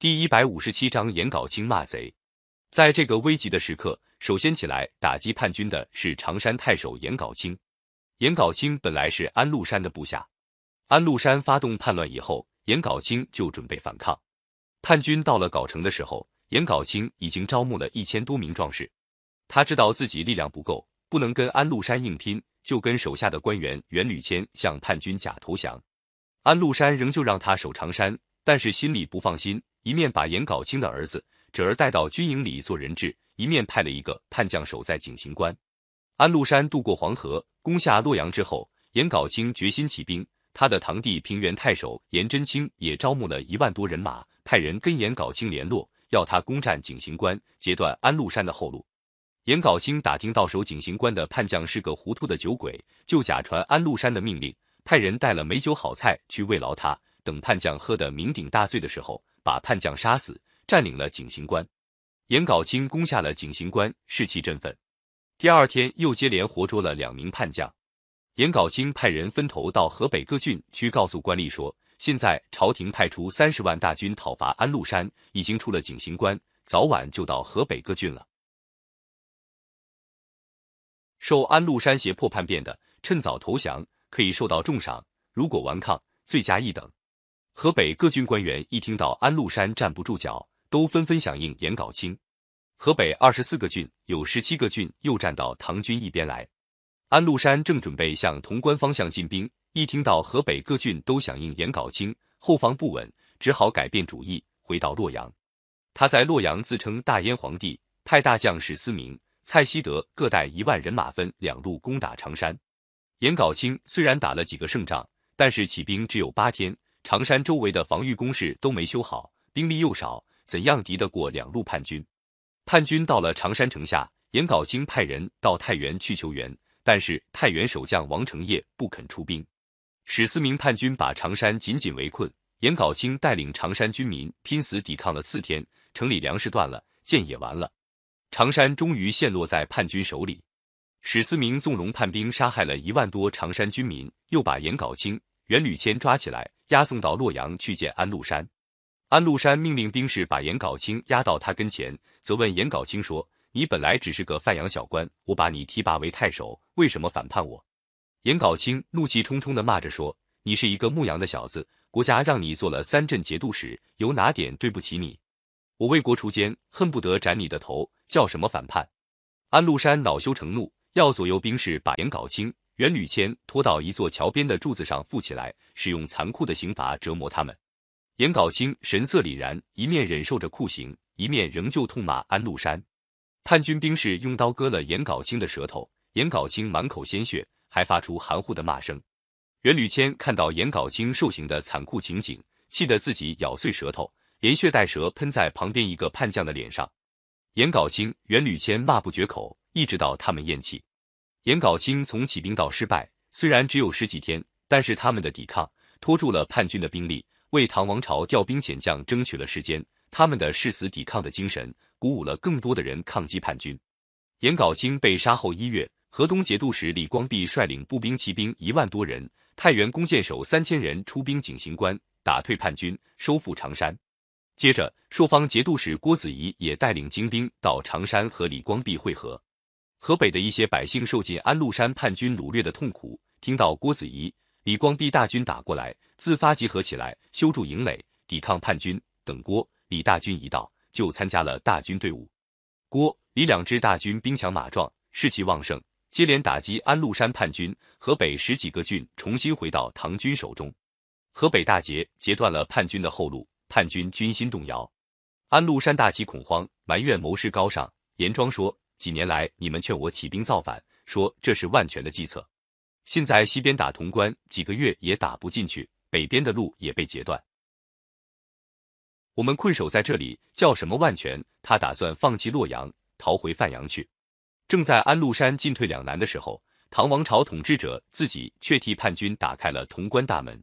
第一百五十七章颜杲卿骂贼。在这个危急的时刻，首先起来打击叛军的是常山太守颜杲卿。颜杲卿本来是安禄山的部下，安禄山发动叛乱以后，颜杲卿就准备反抗。叛军到了藁城的时候，颜杲卿已经招募了一千多名壮士。他知道自己力量不够，不能跟安禄山硬拼，就跟手下的官员袁吕谦向叛军假投降。安禄山仍旧让他守常山，但是心里不放心。一面把颜杲卿的儿子侄儿带到军营里做人质，一面派了一个叛将守在景行关。安禄山渡过黄河，攻下洛阳之后，颜杲卿决心起兵。他的堂弟平原太守颜真卿也招募了一万多人马，派人跟颜杲卿联络，要他攻占景行关，截断安禄山的后路。颜杲卿打听到守景行关的叛将是个糊涂的酒鬼，就假传安禄山的命令，派人带了美酒好菜去慰劳他。等叛将喝得酩酊大醉的时候。把叛将杀死，占领了景行关。颜杲卿攻下了景行关，士气振奋。第二天又接连活捉了两名叛将。颜杲卿派人分头到河北各郡去告诉官吏说，现在朝廷派出三十万大军讨伐安禄山，已经出了景行关，早晚就到河北各郡了。受安禄山胁迫叛变的，趁早投降，可以受到重赏；如果顽抗，罪加一等。河北各郡官员一听到安禄山站不住脚，都纷纷响应颜杲卿。河北二十四个郡有十七个郡又站到唐军一边来。安禄山正准备向潼关方向进兵，一听到河北各郡都响应颜杲卿，后方不稳，只好改变主意，回到洛阳。他在洛阳自称大燕皇帝，派大将史思明、蔡希德各带一万人马分两路攻打常山。颜杲卿虽然打了几个胜仗，但是起兵只有八天。常山周围的防御工事都没修好，兵力又少，怎样敌得过两路叛军？叛军到了常山城下，颜杲卿派人到太原去求援，但是太原守将王承业不肯出兵。史思明叛军把常山紧紧围困，颜杲卿带领常山军民拼死抵抗了四天，城里粮食断了，箭也完了，常山终于陷落在叛军手里。史思明纵容叛兵杀害了一万多常山军民，又把颜杲卿。袁吕谦抓起来，押送到洛阳去见安禄山。安禄山命令兵士把颜杲卿押到他跟前，责问颜杲卿说：“你本来只是个范阳小官，我把你提拔为太守，为什么反叛我？”颜杲卿怒气冲冲地骂着说：“你是一个牧羊的小子，国家让你做了三镇节度使，有哪点对不起你？我为国除奸，恨不得斩你的头，叫什么反叛？”安禄山恼羞成怒，要左右兵士把颜杲卿。袁吕谦拖到一座桥边的柱子上缚起来，使用残酷的刑罚折磨他们。颜杲卿神色凛然，一面忍受着酷刑，一面仍旧痛骂安禄山。叛军兵士用刀割了颜杲卿的舌头，颜杲卿满口鲜血，还发出含糊的骂声。袁吕谦看到颜杲卿受刑的残酷情景，气得自己咬碎舌头，连血带舌喷在旁边一个叛将的脸上。颜杲卿、袁吕谦骂不绝口，一直到他们咽气。颜杲卿从起兵到失败，虽然只有十几天，但是他们的抵抗拖住了叛军的兵力，为唐王朝调兵遣将争取了时间。他们的誓死抵抗的精神，鼓舞了更多的人抗击叛军。颜杲卿被杀后一月，河东节度使李光弼率领步兵骑兵一万多人，太原弓箭手三千人出兵景行关，打退叛军，收复常山。接着，朔方节度使郭子仪也带领精兵到常山和李光弼会合。河北的一些百姓受尽安禄山叛军掳掠的痛苦，听到郭子仪、李光弼大军打过来，自发集合起来，修筑营垒，抵抗叛军。等郭、李大军一到，就参加了大军队伍。郭、李两支大军兵强马壮，士气旺盛，接连打击安禄山叛军。河北十几个郡重新回到唐军手中。河北大捷，截断了叛军的后路，叛军军心动摇。安禄山大起恐慌，埋怨谋士高尚。严庄说。几年来，你们劝我起兵造反，说这是万全的计策。现在西边打潼关，几个月也打不进去；北边的路也被截断，我们困守在这里，叫什么万全？他打算放弃洛阳，逃回范阳去。正在安禄山进退两难的时候，唐王朝统治者自己却替叛军打开了潼关大门。